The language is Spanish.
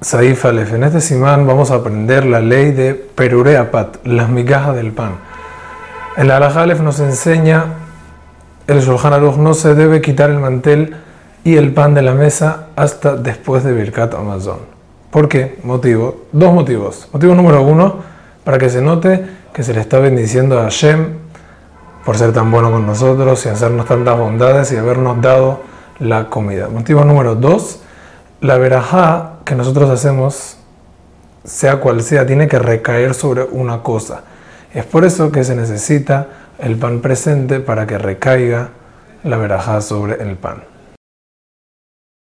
Saif Alef. En este simán vamos a aprender la ley de Perureapat, las migajas del pan. El Alaj Alef nos enseña, el Shulchan Aruch no se debe quitar el mantel y el pan de la mesa hasta después de Birkat Amazon. ¿Por qué? Motivo, dos motivos. Motivo número uno, para que se note que se le está bendiciendo a Hashem por ser tan bueno con nosotros y hacernos tantas bondades y habernos dado la comida. Motivo número dos, la verajá que nosotros hacemos, sea cual sea, tiene que recaer sobre una cosa. Es por eso que se necesita el pan presente para que recaiga la verajá sobre el pan.